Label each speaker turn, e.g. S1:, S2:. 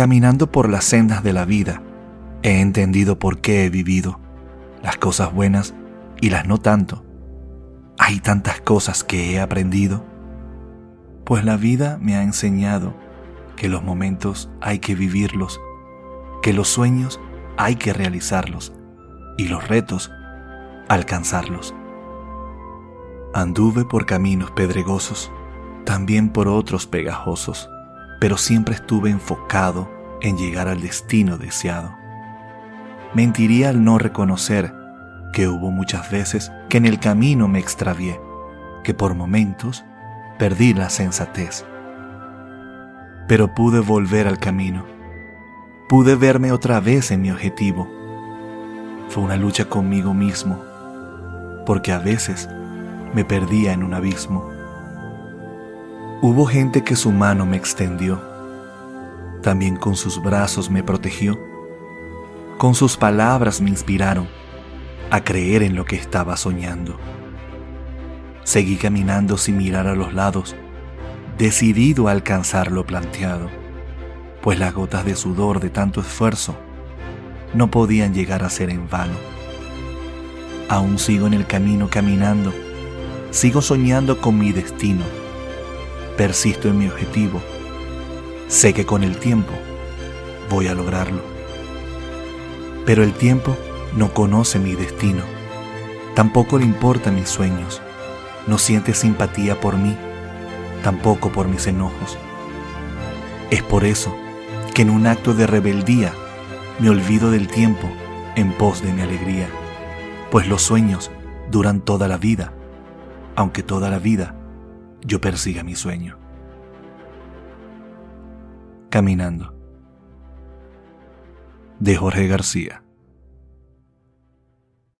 S1: Caminando por las sendas de la vida, he entendido por qué he vivido, las cosas buenas y las no tanto. Hay tantas cosas que he aprendido, pues la vida me ha enseñado que los momentos hay que vivirlos, que los sueños hay que realizarlos y los retos alcanzarlos. Anduve por caminos pedregosos, también por otros pegajosos, pero siempre estuve enfocado en llegar al destino deseado. Mentiría al no reconocer que hubo muchas veces que en el camino me extravié, que por momentos perdí la sensatez pero pude volver al camino. Pude verme otra vez en mi objetivo. Fue una lucha conmigo mismo, porque a veces me perdía en un abismo. Hubo gente que su mano me extendió, también con sus brazos me protegió, con sus palabras me inspiraron a creer en lo que estaba soñando. Seguí caminando sin mirar a los lados, decidido a alcanzar lo planteado, pues las gotas de sudor de tanto esfuerzo no podían llegar a ser en vano. Aún sigo en el camino caminando, sigo soñando con mi destino, persisto en mi objetivo, sé que con el tiempo voy a lograrlo. Pero el tiempo no conoce mi destino, tampoco le importan mis sueños, no siente simpatía por mí tampoco por mis enojos. Es por eso que en un acto de rebeldía me olvido del tiempo en pos de mi alegría, pues los sueños duran toda la vida, aunque toda la vida yo persiga mi sueño. Caminando. De Jorge García.